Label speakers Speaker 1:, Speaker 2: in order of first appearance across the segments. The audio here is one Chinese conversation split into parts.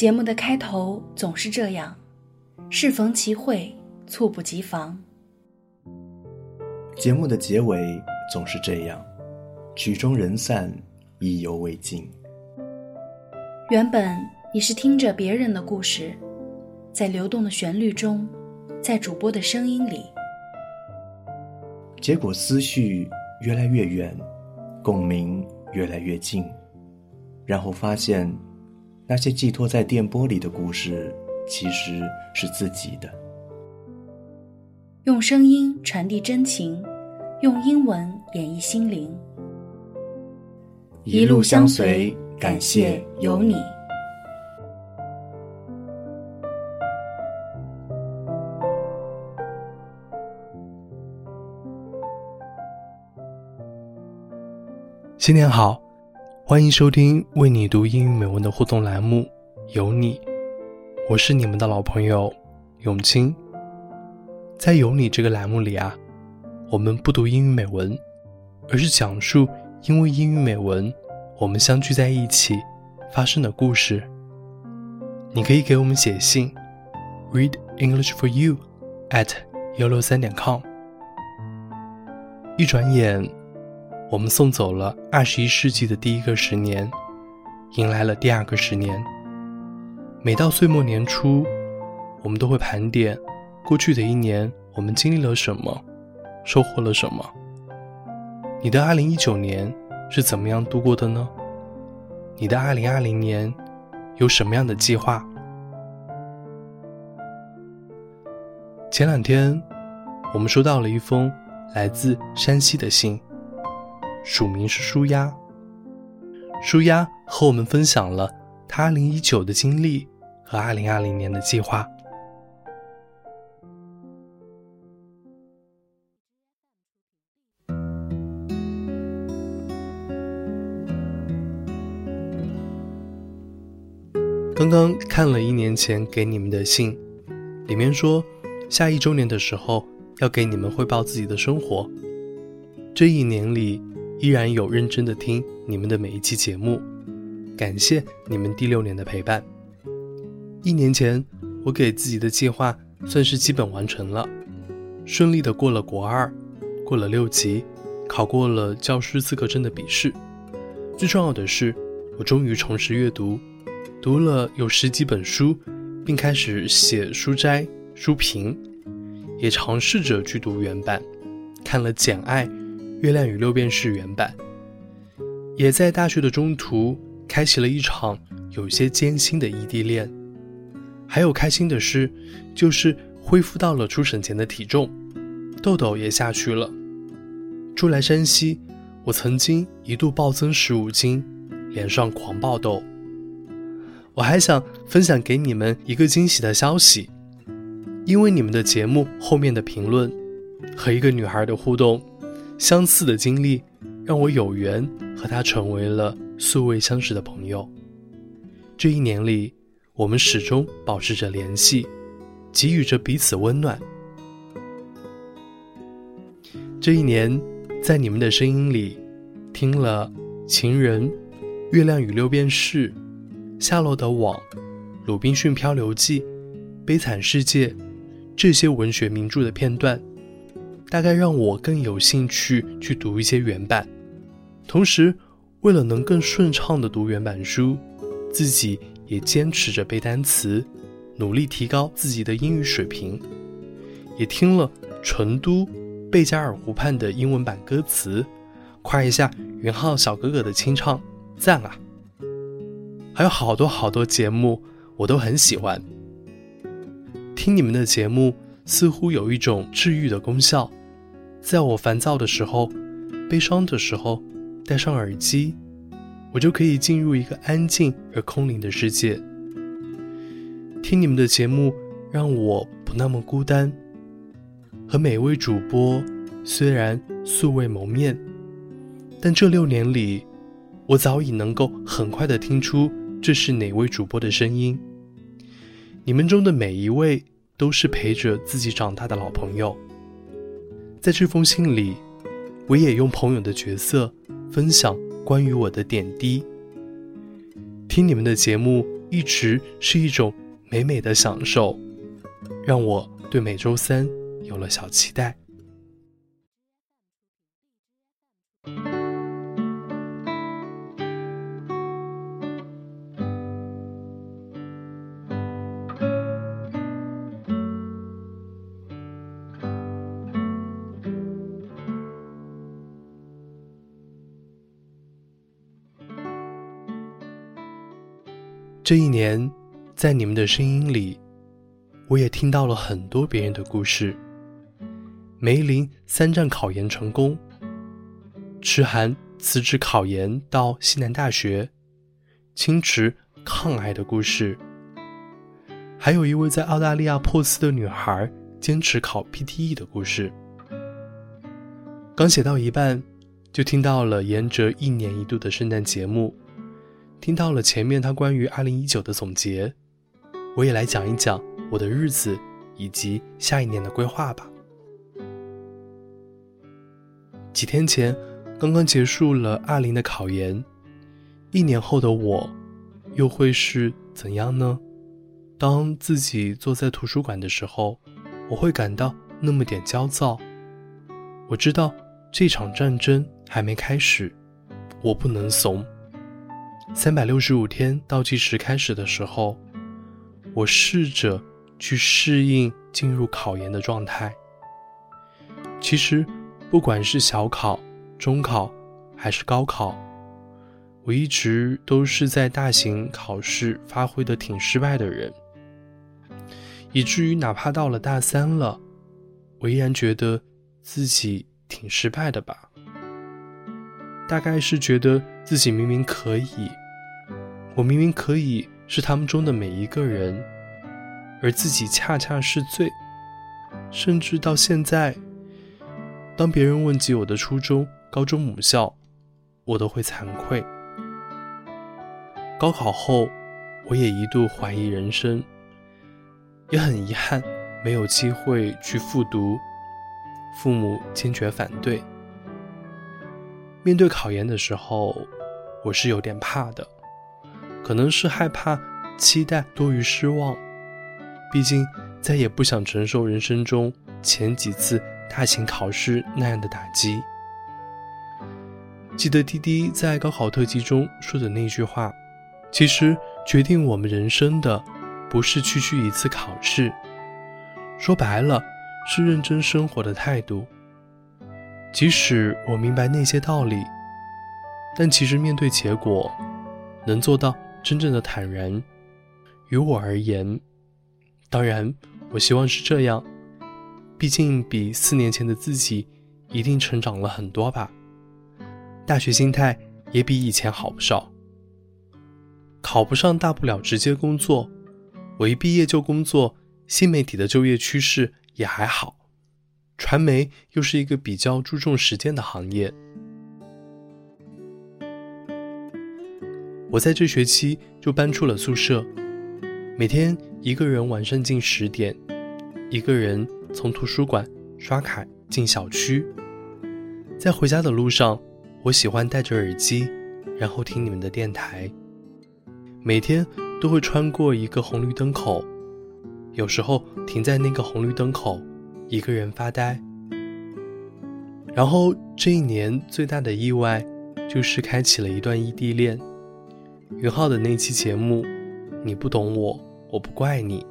Speaker 1: 节目的开头总是这样，适逢其会，猝不及防。
Speaker 2: 节目的结尾总是这样，曲终人散，意犹未尽。
Speaker 1: 原本你是听着别人的故事，在流动的旋律中，在主播的声音里，
Speaker 2: 结果思绪越来越远，共鸣越来越近，然后发现。那些寄托在电波里的故事，其实是自己的。
Speaker 1: 用声音传递真情，用英文演绎心灵。
Speaker 2: 一路相随，感谢有你。
Speaker 3: 新年好。欢迎收听为你读英语美文的互动栏目，有你，我是你们的老朋友永清。在有你这个栏目里啊，我们不读英语美文，而是讲述因为英语美文我们相聚在一起发生的故事。你可以给我们写信，read English for you at 幺六三点 com。一转眼。我们送走了二十一世纪的第一个十年，迎来了第二个十年。每到岁末年初，我们都会盘点过去的一年，我们经历了什么，收获了什么。你的二零一九年是怎么样度过的呢？你的二零二零年有什么样的计划？前两天，我们收到了一封来自山西的信。署名是舒丫。舒丫和我们分享了他二零一九的经历和二零二零年的计划。刚刚看了一年前给你们的信，里面说下一周年的时候要给你们汇报自己的生活。这一年里。依然有认真的听你们的每一期节目，感谢你们第六年的陪伴。一年前，我给自己的计划算是基本完成了，顺利的过了国二，过了六级，考过了教师资格证的笔试。最重要的是，我终于重拾阅读，读了有十几本书，并开始写书摘、书评，也尝试着去读原版，看了《简爱》。《月亮与六便士》原版，也在大学的中途开启了一场有些艰辛的异地恋。还有开心的事，就是恢复到了出省前的体重，痘痘也下去了。初来山西，我曾经一度暴增十五斤，脸上狂爆痘。我还想分享给你们一个惊喜的消息，因为你们的节目后面的评论和一个女孩的互动。相似的经历让我有缘和他成为了素未相识的朋友。这一年里，我们始终保持着联系，给予着彼此温暖。这一年，在你们的声音里，听了《情人》《月亮与六便士》《夏洛的网》《鲁滨逊漂流记》《悲惨世界》这些文学名著的片段。大概让我更有兴趣去读一些原版，同时，为了能更顺畅地读原版书，自己也坚持着背单词，努力提高自己的英语水平。也听了成都贝加尔湖畔的英文版歌词，夸一下云浩小哥哥的清唱，赞啊！还有好多好多节目，我都很喜欢。听你们的节目，似乎有一种治愈的功效。在我烦躁的时候、悲伤的时候，戴上耳机，我就可以进入一个安静而空灵的世界。听你们的节目，让我不那么孤单。和每位主播虽然素未谋面，但这六年里，我早已能够很快的听出这是哪位主播的声音。你们中的每一位，都是陪着自己长大的老朋友。在这封信里，我也用朋友的角色分享关于我的点滴。听你们的节目，一直是一种美美的享受，让我对每周三有了小期待。这一年，在你们的声音里，我也听到了很多别人的故事。梅林三战考研成功，池涵辞职考研到西南大学，青池抗癌的故事，还有一位在澳大利亚珀斯的女孩坚持考 PTE 的故事。刚写到一半，就听到了沿着一年一度的圣诞节目。听到了前面他关于二零一九的总结，我也来讲一讲我的日子以及下一年的规划吧。几天前，刚刚结束了二零的考研，一年后的我，又会是怎样呢？当自己坐在图书馆的时候，我会感到那么点焦躁。我知道这场战争还没开始，我不能怂。三百六十五天倒计时开始的时候，我试着去适应进入考研的状态。其实，不管是小考、中考还是高考，我一直都是在大型考试发挥的挺失败的人，以至于哪怕到了大三了，我依然觉得自己挺失败的吧。大概是觉得自己明明可以。我明明可以是他们中的每一个人，而自己恰恰是最……甚至到现在，当别人问及我的初中、高中母校，我都会惭愧。高考后，我也一度怀疑人生，也很遗憾没有机会去复读，父母坚决反对。面对考研的时候，我是有点怕的。可能是害怕期待多于失望，毕竟再也不想承受人生中前几次大型考试那样的打击。记得滴滴在高考特辑中说的那句话：“其实决定我们人生的，不是区区一次考试，说白了是认真生活的态度。”即使我明白那些道理，但其实面对结果，能做到。真正的坦然，于我而言，当然，我希望是这样。毕竟比四年前的自己，一定成长了很多吧。大学心态也比以前好不少。考不上大不了直接工作，我一毕业就工作。新媒体的就业趋势也还好，传媒又是一个比较注重时间的行业。我在这学期就搬出了宿舍，每天一个人晚上近十点，一个人从图书馆刷卡进小区。在回家的路上，我喜欢戴着耳机，然后听你们的电台。每天都会穿过一个红绿灯口，有时候停在那个红绿灯口，一个人发呆。然后这一年最大的意外，就是开启了一段异地恋。云浩的那期节目，你不懂我，我不怪你。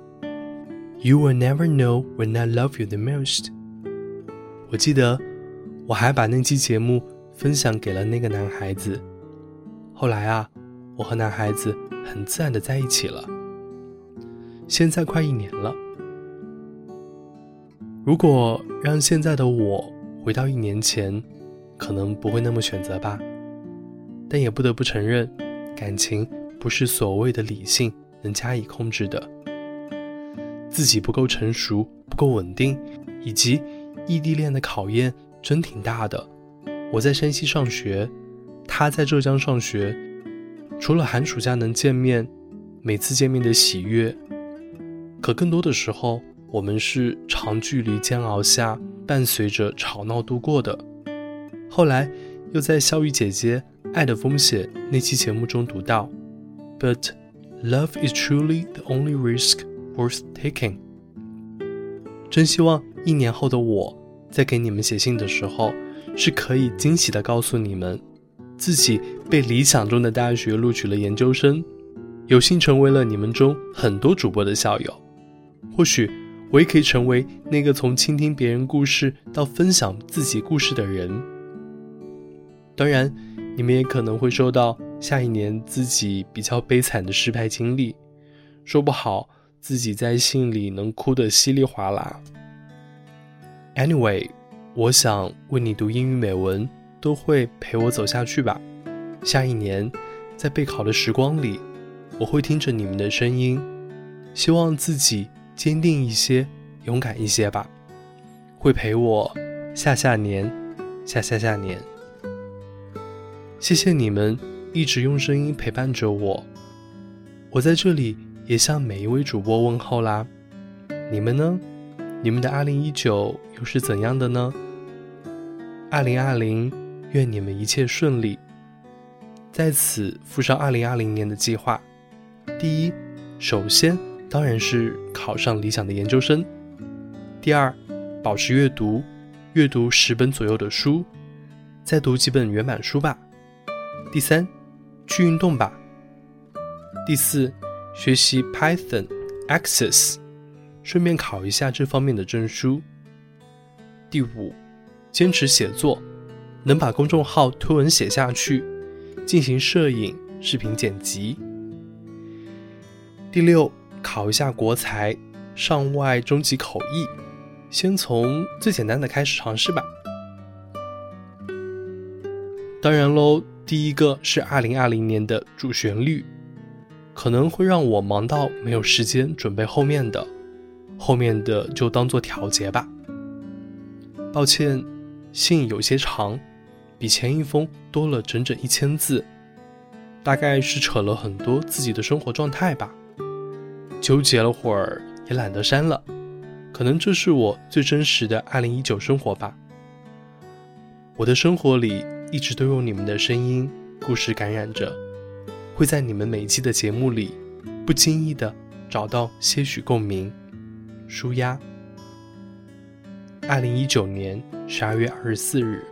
Speaker 3: You will never know when I love you the most。我记得，我还把那期节目分享给了那个男孩子。后来啊，我和男孩子很自然的在一起了。现在快一年了。如果让现在的我回到一年前，可能不会那么选择吧。但也不得不承认。感情不是所谓的理性能加以控制的，自己不够成熟、不够稳定，以及异地恋的考验真挺大的。我在山西上学，他在浙江上学，除了寒暑假能见面，每次见面的喜悦，可更多的时候，我们是长距离煎熬下，伴随着吵闹度过的。后来又在笑雨姐姐。《爱的风险》那期节目中读到，But Love is truly the only risk worth taking。真希望一年后的我，在给你们写信的时候，是可以惊喜的告诉你们，自己被理想中的大学录取了研究生，有幸成为了你们中很多主播的校友。或许我也可以成为那个从倾听别人故事到分享自己故事的人。当然，你们也可能会收到下一年自己比较悲惨的失败经历，说不好自己在信里能哭得稀里哗啦。Anyway，我想为你读英语美文都会陪我走下去吧。下一年，在备考的时光里，我会听着你们的声音，希望自己坚定一些，勇敢一些吧。会陪我下下年，下下下年。谢谢你们一直用声音陪伴着我，我在这里也向每一位主播问候啦。你们呢？你们的二零一九又是怎样的呢？二零二零，愿你们一切顺利。在此附上二零二零年的计划：第一，首先当然是考上理想的研究生；第二，保持阅读，阅读十本左右的书，再读几本原版书吧。第三，去运动吧。第四，学习 Python、Access，顺便考一下这方面的证书。第五，坚持写作，能把公众号推文写下去，进行摄影、视频剪辑。第六，考一下国才、上外中级口译，先从最简单的开始尝试吧。当然喽。第一个是二零二零年的主旋律，可能会让我忙到没有时间准备后面的，后面的就当做调节吧。抱歉，信有些长，比前一封多了整整一千字，大概是扯了很多自己的生活状态吧。纠结了会儿，也懒得删了，可能这是我最真实的二零一九生活吧。我的生活里。一直都用你们的声音、故事感染着，会在你们每一期的节目里，不经意的找到些许共鸣，舒压。二零一九年十二月二十四日。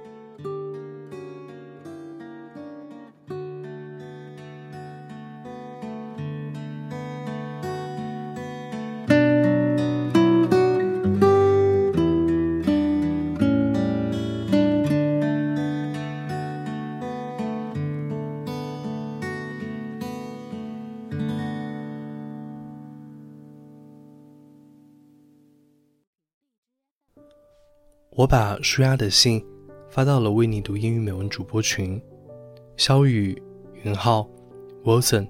Speaker 3: 把舒雅的信发到了为你读英语美文主播群，肖雨、云浩、Wilson、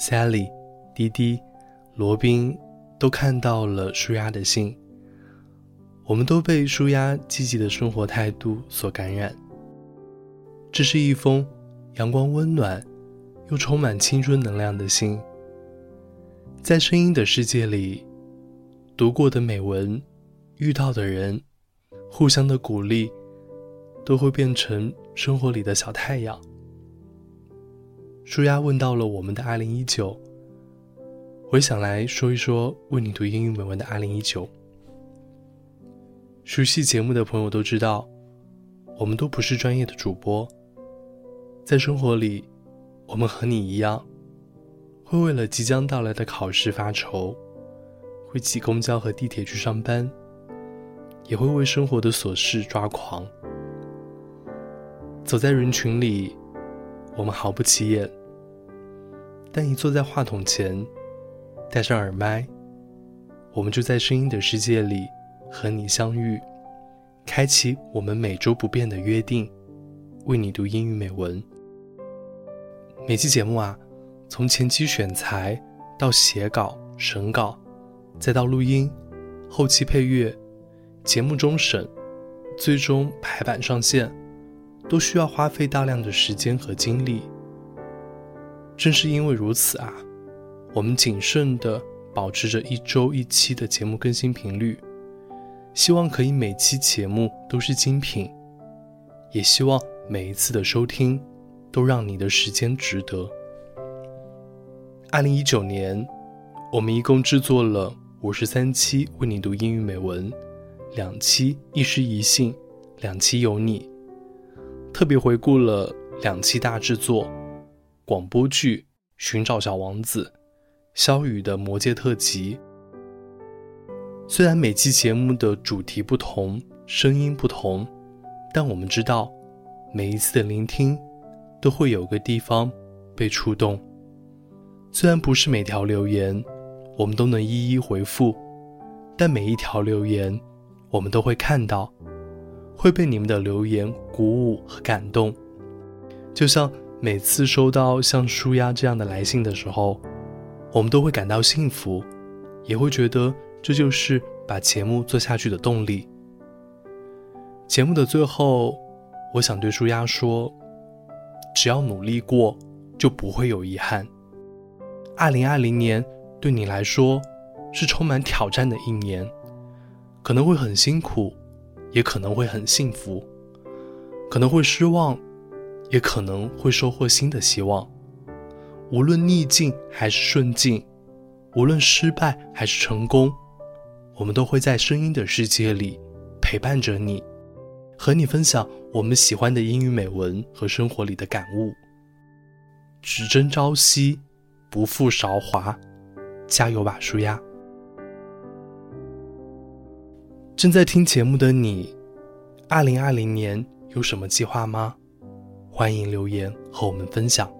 Speaker 3: Sally、滴滴、罗宾都看到了舒雅的信。我们都被舒压积极的生活态度所感染。这是一封阳光温暖又充满青春能量的信。在声音的世界里，读过的美文，遇到的人。互相的鼓励，都会变成生活里的小太阳。舒压问到了我们的二零一九，我想来说一说为你读英语美文的二零一九。熟悉节目的朋友都知道，我们都不是专业的主播，在生活里，我们和你一样，会为了即将到来的考试发愁，会挤公交和地铁去上班。也会为生活的琐事抓狂。走在人群里，我们毫不起眼，但一坐在话筒前，戴上耳麦，我们就在声音的世界里和你相遇，开启我们每周不变的约定，为你读英语美文。每期节目啊，从前期选材到写稿、审稿，再到录音、后期配乐。节目终审，最终排版上线，都需要花费大量的时间和精力。正是因为如此啊，我们谨慎地保持着一周一期的节目更新频率，希望可以每期节目都是精品，也希望每一次的收听都让你的时间值得。二零一九年，我们一共制作了五十三期为你读英语美文，两期一诗一信，两期有你。特别回顾了两期大制作：广播剧《寻找小王子》，萧雨的《魔界特辑》。虽然每期节目的主题不同，声音不同，但我们知道，每一次的聆听，都会有个地方被触动。虽然不是每条留言我们都能一一回复，但每一条留言我们都会看到，会被你们的留言鼓舞和感动。就像每次收到像舒压这样的来信的时候，我们都会感到幸福，也会觉得这就是把节目做下去的动力。节目的最后，我想对舒压说：只要努力过，就不会有遗憾。二零二零年对你来说是充满挑战的一年，可能会很辛苦，也可能会很幸福，可能会失望，也可能会收获新的希望。无论逆境还是顺境，无论失败还是成功，我们都会在声音的世界里陪伴着你，和你分享我们喜欢的英语美文和生活里的感悟。只争朝夕。不负韶华，加油吧，舒压！正在听节目的你，二零二零年有什么计划吗？欢迎留言和我们分享。